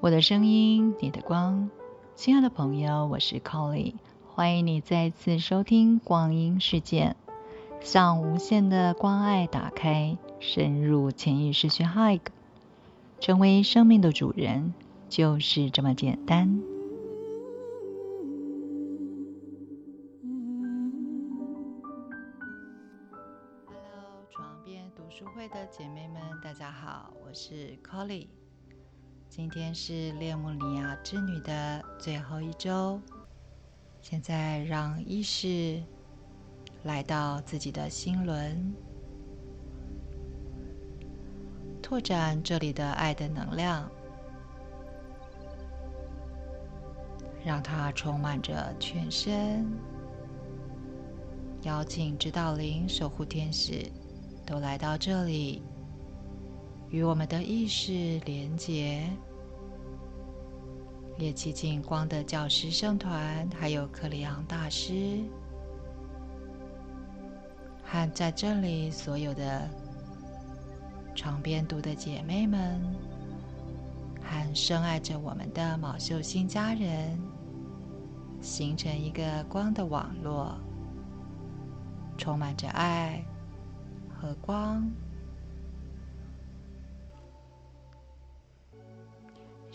我的声音，你的光，亲爱的朋友，我是 Colly，欢迎你再次收听光阴世界，向无限的关爱打开，深入潜意识去 Hug，成为生命的主人，就是这么简单。Hello，床边读书会的姐妹们，大家好，我是 Colly。今天是列姆尼亚之女的最后一周，现在让意识来到自己的心轮，拓展这里的爱的能量，让它充满着全身。邀请指导灵、守护天使都来到这里。与我们的意识连接，也祈请光的教师圣团，还有克里昂大师，和在这里所有的床边读的姐妹们，和深爱着我们的毛秀新家人，形成一个光的网络，充满着爱和光。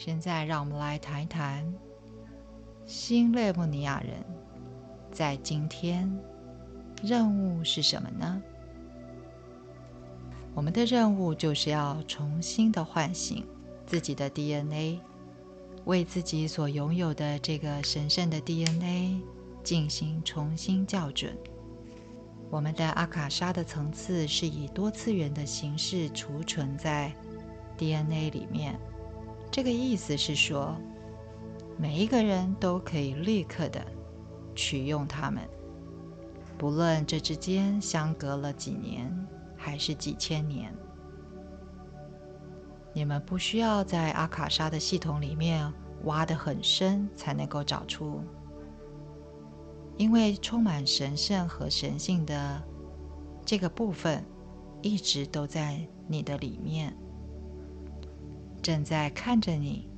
现在，让我们来谈一谈新列姆尼亚人在今天任务是什么呢？我们的任务就是要重新的唤醒自己的 DNA，为自己所拥有的这个神圣的 DNA 进行重新校准。我们的阿卡莎的层次是以多次元的形式储存在 DNA 里面。这个意思是说，每一个人都可以立刻的取用它们，不论这之间相隔了几年还是几千年。你们不需要在阿卡莎的系统里面挖得很深才能够找出，因为充满神圣和神性的这个部分一直都在你的里面。正在看着你，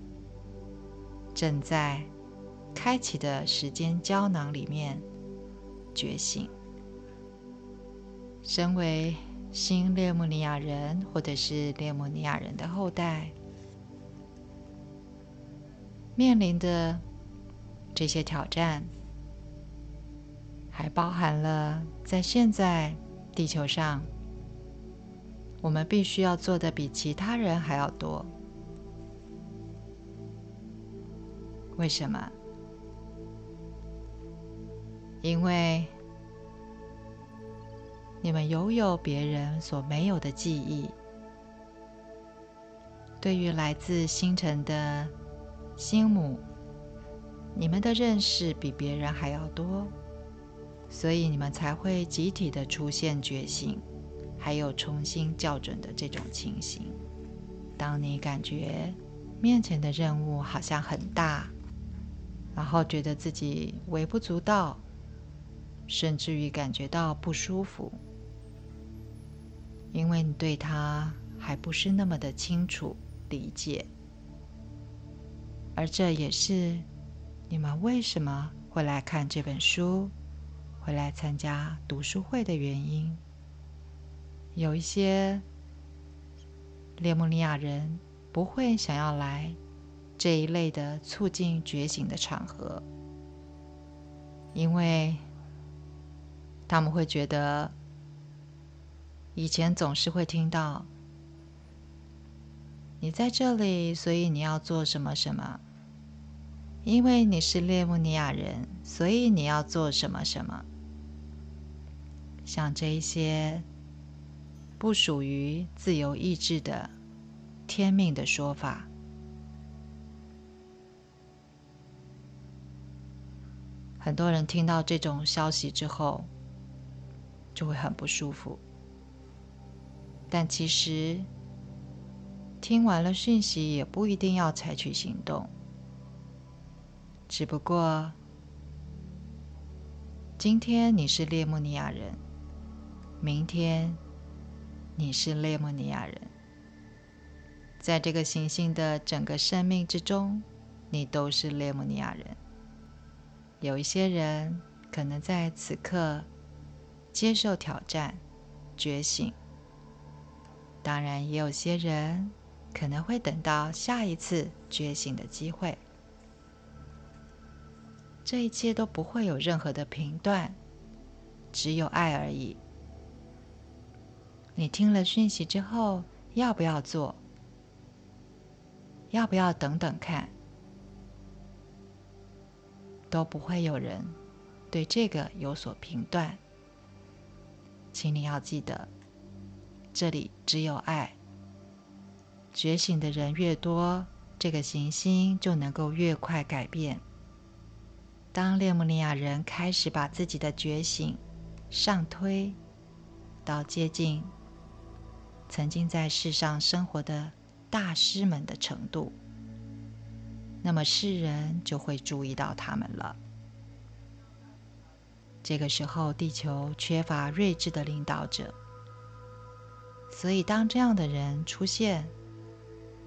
正在开启的时间胶囊里面觉醒。身为新列姆尼亚人，或者是列姆尼亚人的后代，面临的这些挑战，还包含了在现在地球上，我们必须要做的比其他人还要多。为什么？因为你们拥有别人所没有的记忆，对于来自星辰的星母，你们的认识比别人还要多，所以你们才会集体的出现觉醒，还有重新校准的这种情形。当你感觉面前的任务好像很大。然后觉得自己微不足道，甚至于感觉到不舒服，因为你对他还不是那么的清楚理解，而这也是你们为什么会来看这本书，会来参加读书会的原因。有一些列姆尼亚人不会想要来。这一类的促进觉醒的场合，因为他们会觉得以前总是会听到你在这里，所以你要做什么什么；因为你是列姆尼亚人，所以你要做什么什么。像这一些不属于自由意志的天命的说法。很多人听到这种消息之后，就会很不舒服。但其实，听完了讯息也不一定要采取行动。只不过，今天你是列莫尼亚人，明天你是列莫尼亚人，在这个行星的整个生命之中，你都是列莫尼亚人。有一些人可能在此刻接受挑战、觉醒，当然也有些人可能会等到下一次觉醒的机会。这一切都不会有任何的评断，只有爱而已。你听了讯息之后，要不要做？要不要等等看？都不会有人对这个有所评断。请你要记得，这里只有爱。觉醒的人越多，这个行星就能够越快改变。当列姆尼亚人开始把自己的觉醒上推到接近曾经在世上生活的大师们的程度，那么世人就会注意到他们了。这个时候，地球缺乏睿智的领导者，所以当这样的人出现，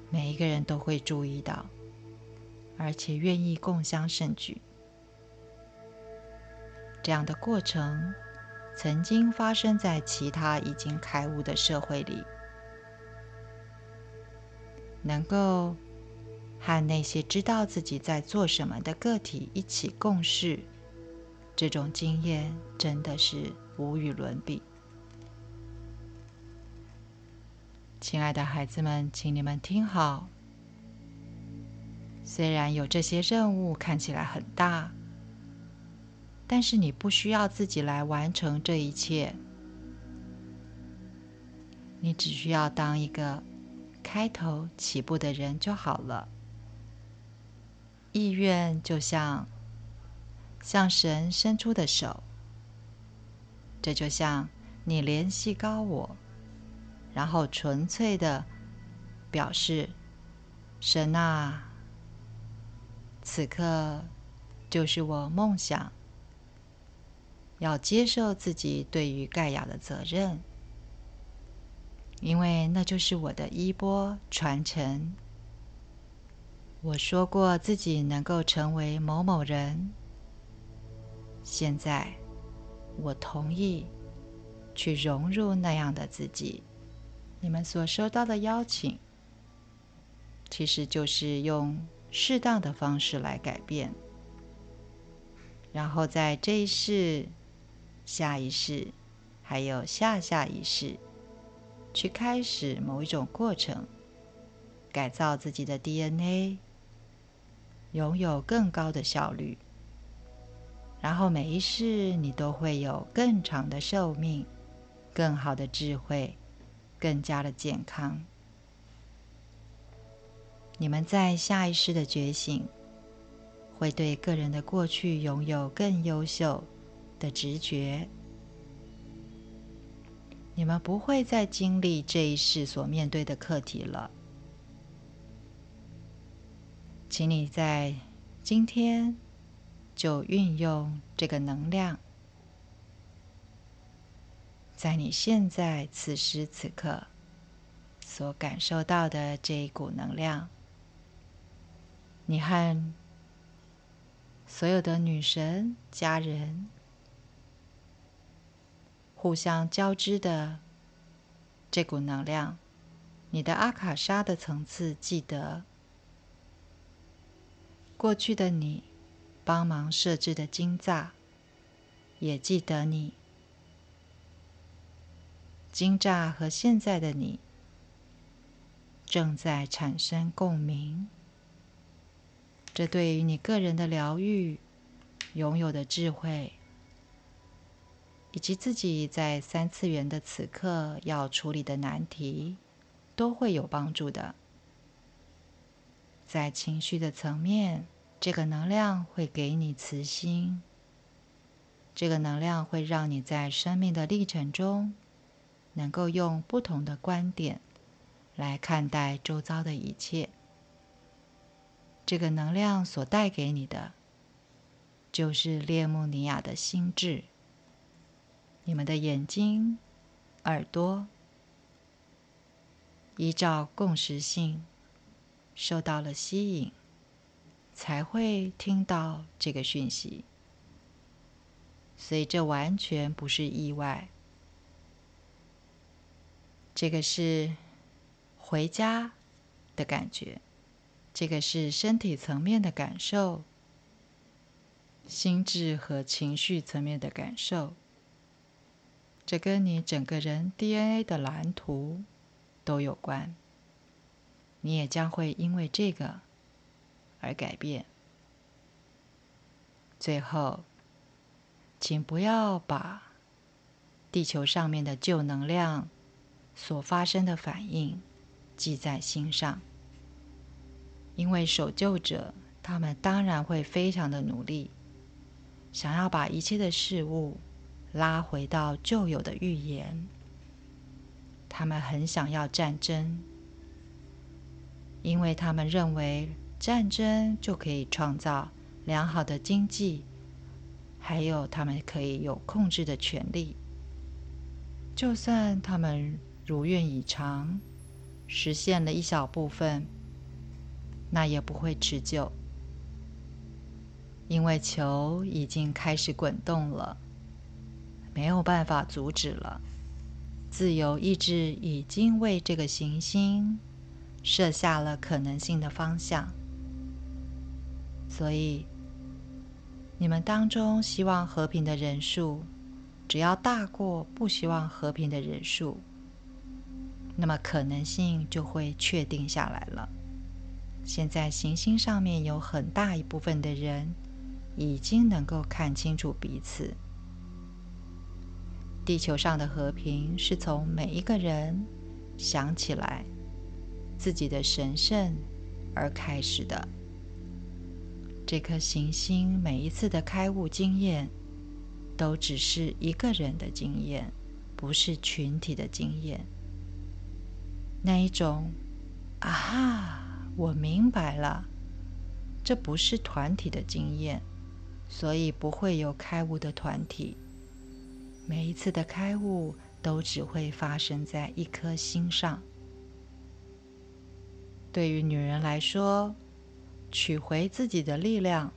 每一个人都会注意到，而且愿意共襄盛举。这样的过程曾经发生在其他已经开悟的社会里，能够和那些知道自己在做什么的个体一起共事，这种经验真的是无与伦比。亲爱的孩子们，请你们听好，虽然有这些任务看起来很大。但是你不需要自己来完成这一切，你只需要当一个开头起步的人就好了。意愿就像向神伸出的手，这就像你联系高我，然后纯粹的表示：神啊，此刻就是我梦想。要接受自己对于盖亚的责任，因为那就是我的衣钵传承。我说过自己能够成为某某人，现在我同意去融入那样的自己。你们所收到的邀请，其实就是用适当的方式来改变，然后在这一世。下一世，还有下下一世，去开始某一种过程，改造自己的 DNA，拥有更高的效率。然后每一世你都会有更长的寿命、更好的智慧、更加的健康。你们在下一世的觉醒，会对个人的过去拥有更优秀。的直觉，你们不会再经历这一世所面对的课题了。请你在今天就运用这个能量，在你现在此时此刻所感受到的这一股能量，你和所有的女神家人。互相交织的这股能量，你的阿卡莎的层次记得过去的你帮忙设置的金栅，也记得你金栅和现在的你正在产生共鸣。这对于你个人的疗愈、拥有的智慧。以及自己在三次元的此刻要处理的难题，都会有帮助的。在情绪的层面，这个能量会给你慈心，这个能量会让你在生命的历程中，能够用不同的观点来看待周遭的一切。这个能量所带给你的，就是列穆尼亚的心智。你们的眼睛、耳朵，依照共识性受到了吸引，才会听到这个讯息。所以这完全不是意外，这个是回家的感觉，这个是身体层面的感受，心智和情绪层面的感受，这跟你整个人 DNA 的蓝图都有关。你也将会因为这个而改变。最后。请不要把地球上面的旧能量所发生的反应记在心上，因为守旧者他们当然会非常的努力，想要把一切的事物拉回到旧有的预言。他们很想要战争，因为他们认为战争就可以创造良好的经济。还有，他们可以有控制的权利。就算他们如愿以偿，实现了一小部分，那也不会持久，因为球已经开始滚动了，没有办法阻止了。自由意志已经为这个行星设下了可能性的方向，所以。你们当中希望和平的人数，只要大过不希望和平的人数，那么可能性就会确定下来了。现在行星上面有很大一部分的人已经能够看清楚彼此。地球上的和平是从每一个人想起来自己的神圣而开始的。这颗行星每一次的开悟经验，都只是一个人的经验，不是群体的经验。那一种“啊，我明白了”，这不是团体的经验，所以不会有开悟的团体。每一次的开悟都只会发生在一颗心上。对于女人来说，取回自己的力量，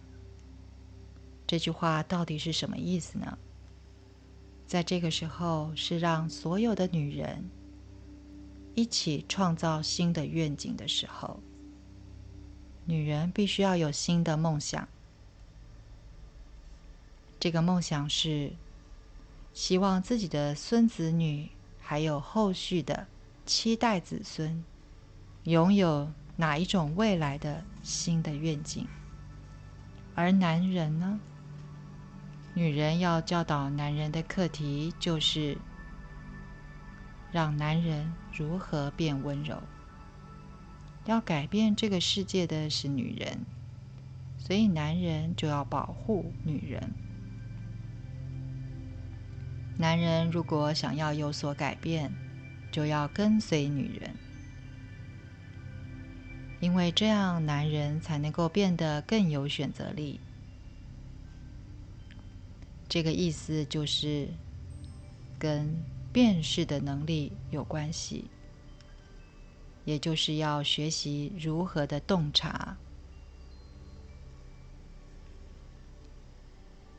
这句话到底是什么意思呢？在这个时候，是让所有的女人一起创造新的愿景的时候。女人必须要有新的梦想，这个梦想是希望自己的孙子女还有后续的七代子孙拥有。哪一种未来的新的愿景？而男人呢？女人要教导男人的课题就是让男人如何变温柔。要改变这个世界的是女人，所以男人就要保护女人。男人如果想要有所改变，就要跟随女人。因为这样，男人才能够变得更有选择力。这个意思就是跟辨识的能力有关系，也就是要学习如何的洞察。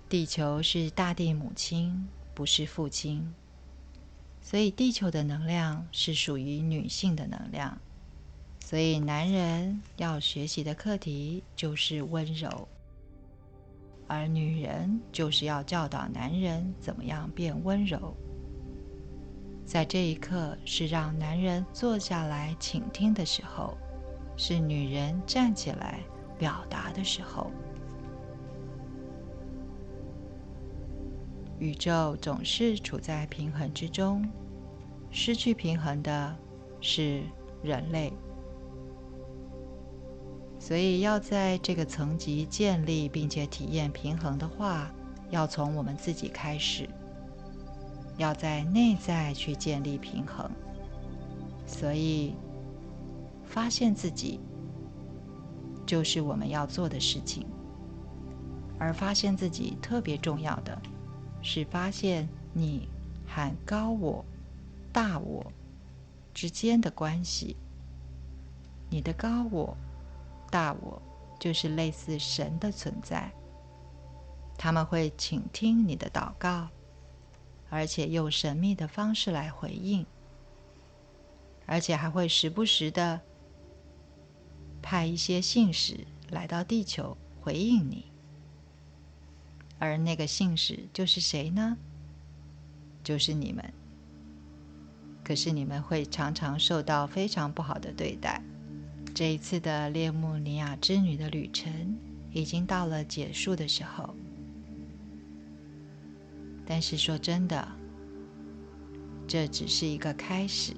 地球是大地母亲，不是父亲，所以地球的能量是属于女性的能量。所以，男人要学习的课题就是温柔，而女人就是要教导男人怎么样变温柔。在这一刻，是让男人坐下来倾听的时候，是女人站起来表达的时候。宇宙总是处在平衡之中，失去平衡的是人类。所以，要在这个层级建立并且体验平衡的话，要从我们自己开始，要在内在去建立平衡。所以，发现自己就是我们要做的事情。而发现自己特别重要的是发现你和高我、大我之间的关系，你的高我。大我，就是类似神的存在。他们会倾听你的祷告，而且用神秘的方式来回应，而且还会时不时的派一些信使来到地球回应你。而那个信使就是谁呢？就是你们。可是你们会常常受到非常不好的对待。这一次的列穆尼亚之女的旅程已经到了结束的时候。但是说真的，这只是一个开始。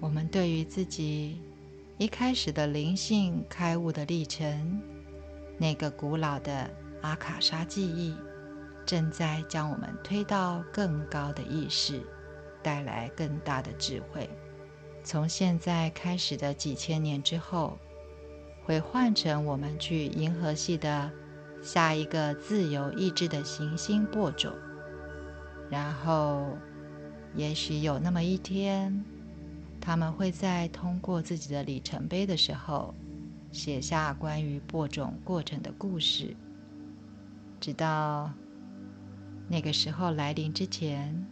我们对于自己一开始的灵性开悟的历程，那个古老的阿卡莎记忆，正在将我们推到更高的意识，带来更大的智慧。从现在开始的几千年之后，会换成我们去银河系的。下一个自由意志的行星播种，然后，也许有那么一天，他们会在通过自己的里程碑的时候，写下关于播种过程的故事。直到那个时候来临之前，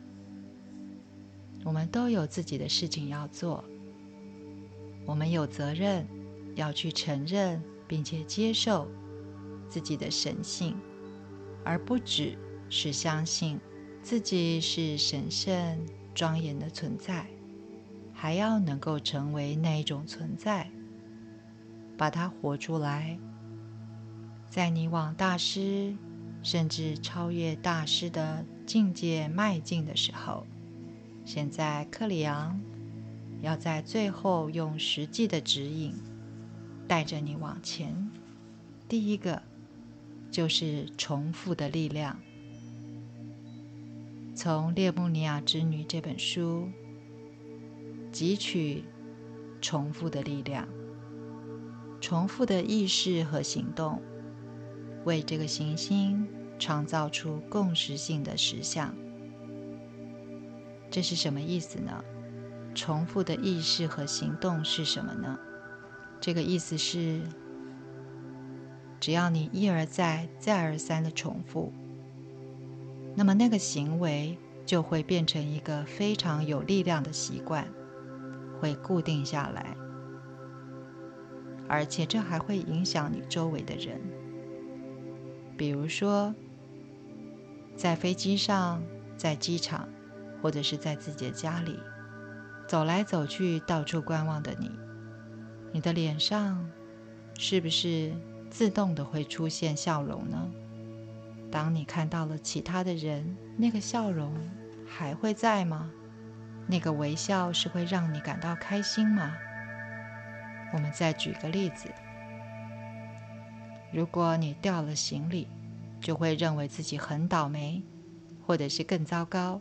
我们都有自己的事情要做，我们有责任要去承认并且接受。自己的神性，而不只是相信自己是神圣庄严的存在，还要能够成为那一种存在，把它活出来。在你往大师，甚至超越大师的境界迈进的时候，现在克里昂要在最后用实际的指引带着你往前。第一个。就是重复的力量。从《列穆尼亚之女》这本书汲取重复的力量，重复的意识和行动，为这个行星创造出共识性的实相。这是什么意思呢？重复的意识和行动是什么呢？这个意思是。只要你一而再、再而三的重复，那么那个行为就会变成一个非常有力量的习惯，会固定下来，而且这还会影响你周围的人。比如说，在飞机上、在机场，或者是在自己的家里，走来走去、到处观望的你，你的脸上是不是？自动的会出现笑容呢？当你看到了其他的人，那个笑容还会在吗？那个微笑是会让你感到开心吗？我们再举个例子：如果你掉了行李，就会认为自己很倒霉，或者是更糟糕。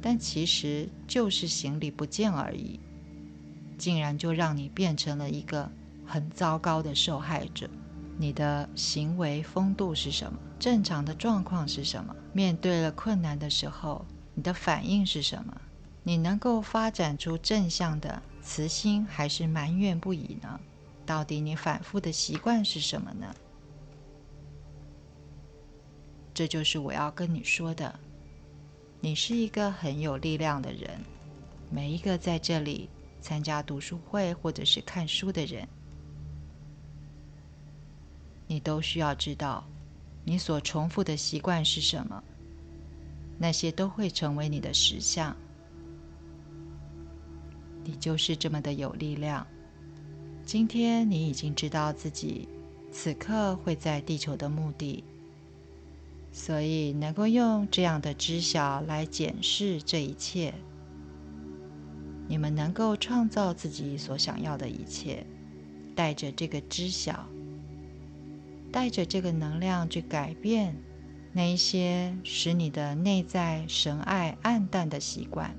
但其实就是行李不见而已，竟然就让你变成了一个。很糟糕的受害者，你的行为风度是什么？正常的状况是什么？面对了困难的时候，你的反应是什么？你能够发展出正向的慈心，还是埋怨不已呢？到底你反复的习惯是什么呢？这就是我要跟你说的。你是一个很有力量的人，每一个在这里参加读书会或者是看书的人。你都需要知道，你所重复的习惯是什么，那些都会成为你的实相。你就是这么的有力量。今天你已经知道自己此刻会在地球的目的，所以能够用这样的知晓来检视这一切。你们能够创造自己所想要的一切，带着这个知晓。带着这个能量去改变那一些使你的内在神爱暗淡的习惯，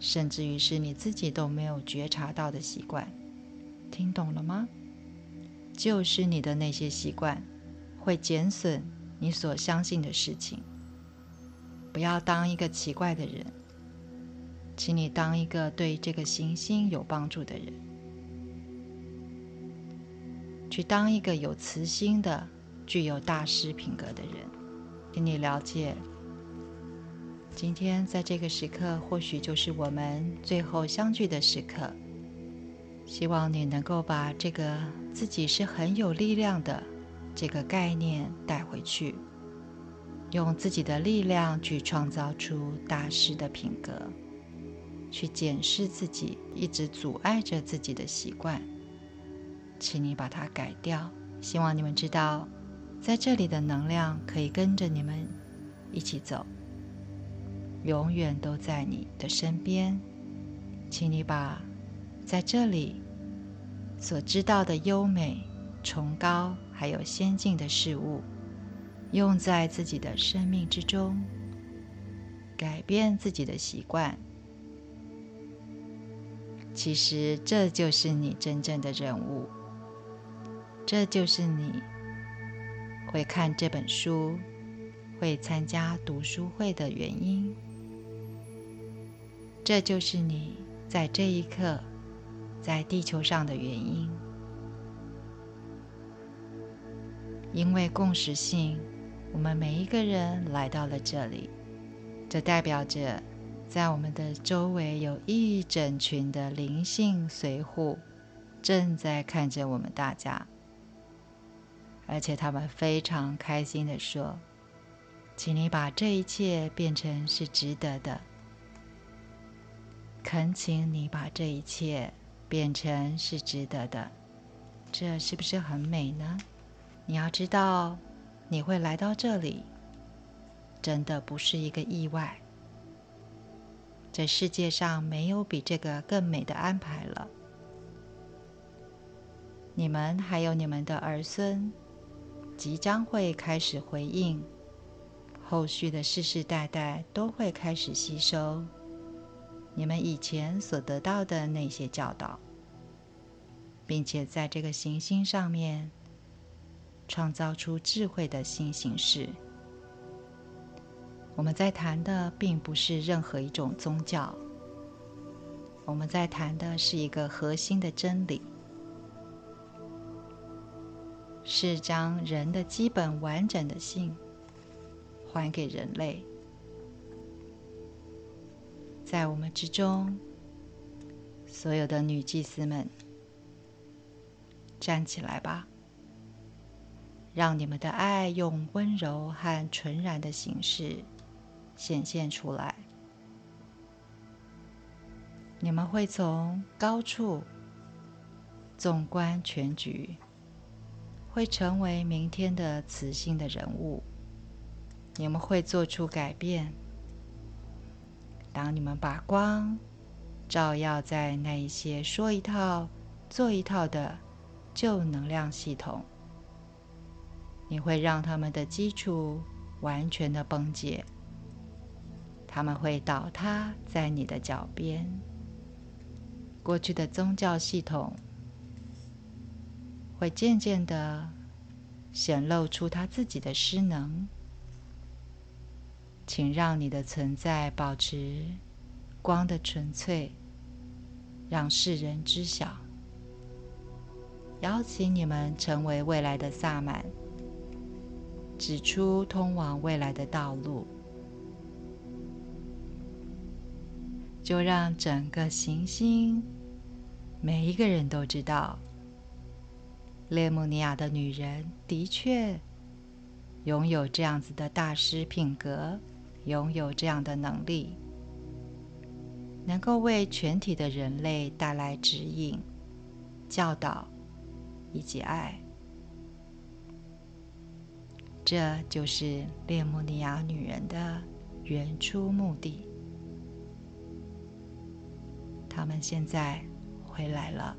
甚至于是你自己都没有觉察到的习惯，听懂了吗？就是你的那些习惯会减损你所相信的事情。不要当一个奇怪的人，请你当一个对这个行星有帮助的人，去当一个有慈心的、具有大师品格的人。请你了解，今天在这个时刻，或许就是我们最后相聚的时刻。希望你能够把这个自己是很有力量的这个概念带回去。用自己的力量去创造出大师的品格，去检视自己一直阻碍着自己的习惯，请你把它改掉。希望你们知道，在这里的能量可以跟着你们一起走，永远都在你的身边。请你把在这里所知道的优美、崇高还有先进的事物。用在自己的生命之中，改变自己的习惯。其实这就是你真正的人物，这就是你会看这本书、会参加读书会的原因。这就是你在这一刻在地球上的原因，因为共识性。我们每一个人来到了这里，这代表着在我们的周围有一整群的灵性随护，正在看着我们大家，而且他们非常开心的说：“请你把这一切变成是值得的，恳请你把这一切变成是值得的。”这是不是很美呢？你要知道。你会来到这里，真的不是一个意外。这世界上没有比这个更美的安排了。你们还有你们的儿孙，即将会开始回应，后续的世世代代都会开始吸收你们以前所得到的那些教导，并且在这个行星上面。创造出智慧的新形式。我们在谈的并不是任何一种宗教，我们在谈的是一个核心的真理，是将人的基本完整的性还给人类。在我们之中，所有的女祭司们，站起来吧！让你们的爱用温柔和纯然的形式显现出来。你们会从高处纵观全局，会成为明天的磁性的人物。你们会做出改变。当你们把光照耀在那一些说一套做一套的旧能量系统。你会让他们的基础完全的崩解，他们会倒塌在你的脚边。过去的宗教系统会渐渐的显露出他自己的失能，请让你的存在保持光的纯粹，让世人知晓。邀请你们成为未来的萨满。指出通往未来的道路，就让整个行星每一个人都知道，列姆尼亚的女人的确拥有这样子的大师品格，拥有这样的能力，能够为全体的人类带来指引、教导以及爱。这就是列姆尼亚女人的原初目的。他们现在回来了，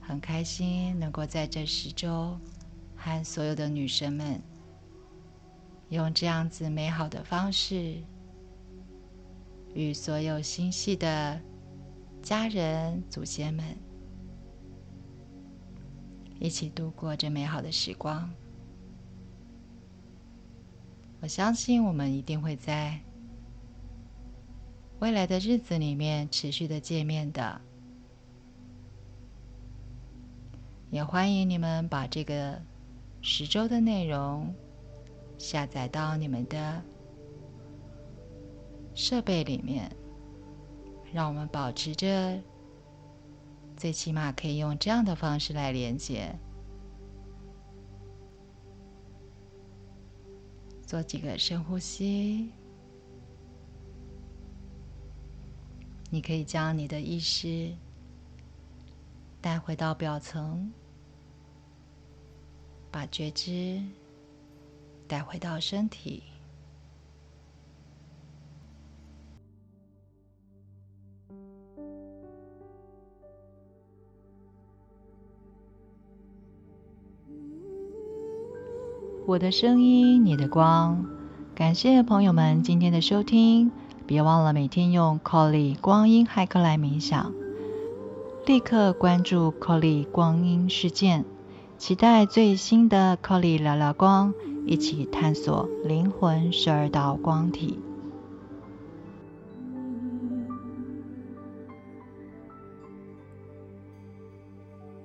很开心能够在这十周和所有的女生们用这样子美好的方式。与所有星系的家人、祖先们一起度过这美好的时光。我相信我们一定会在未来的日子里面持续的见面的。也欢迎你们把这个十周的内容下载到你们的设备里面，让我们保持着最起码可以用这样的方式来连接。做几个深呼吸，你可以将你的意识带回到表层。把觉知带回到身体。我的声音，你的光。感谢朋友们今天的收听，别忘了每天用 Colly 光阴骇客来冥想。立刻关注 Colly 光阴事件。期待最新的 Colly 聊聊光，一起探索灵魂十二道光体。